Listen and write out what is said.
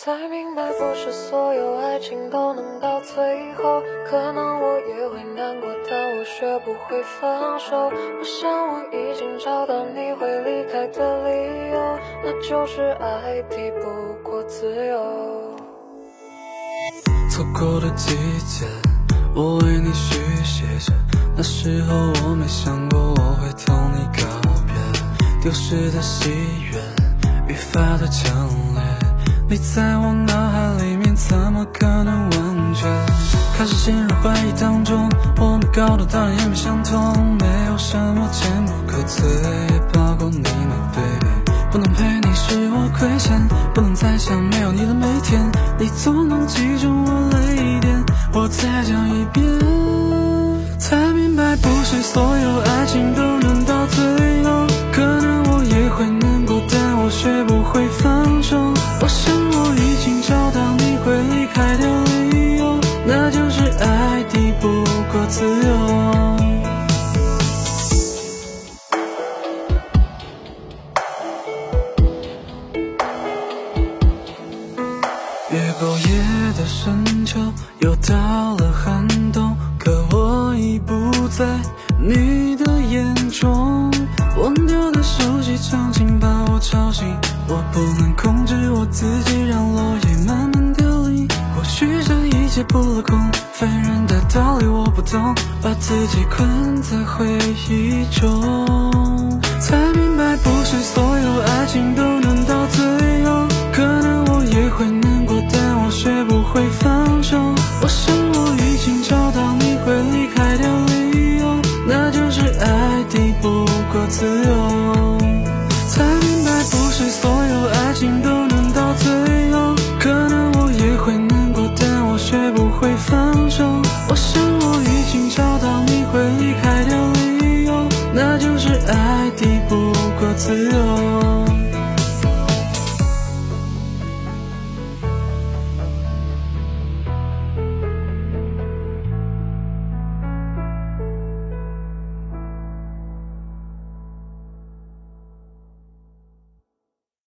才明白，不是所有爱情都能到最后。可能我也会难过，但我学不会放手。我想我已经找到你会离开的理由，那就是爱抵不过自由。错过的季节，我为你续写着。那时候我没想过我会同你告别，丢失的喜悦，愈发的强烈。你在我脑海里面，怎么可能完全？开始陷入怀疑当中，我们高度当然也没相同，没有什么坚不可摧，包括你，my baby。不能陪你是我亏欠，不能再想没有你的每天，你总能击中我泪点。我再讲一遍，才明白不是所有爱情都能到最后，还抵不过自由。越过夜的深秋，又到了寒冬，可我已不在你的眼中。忘掉的熟悉场景把我吵醒，我不能控制我自己，让落叶慢慢凋零。或许这一切不落空，凡人的道理我不懂，把自己困在回忆中，才明白不是所有爱情都能到最后。可能我也会难过，但我学不会放手。我想我已经找到你会离开的理由，那就是爱抵不过自由。自由。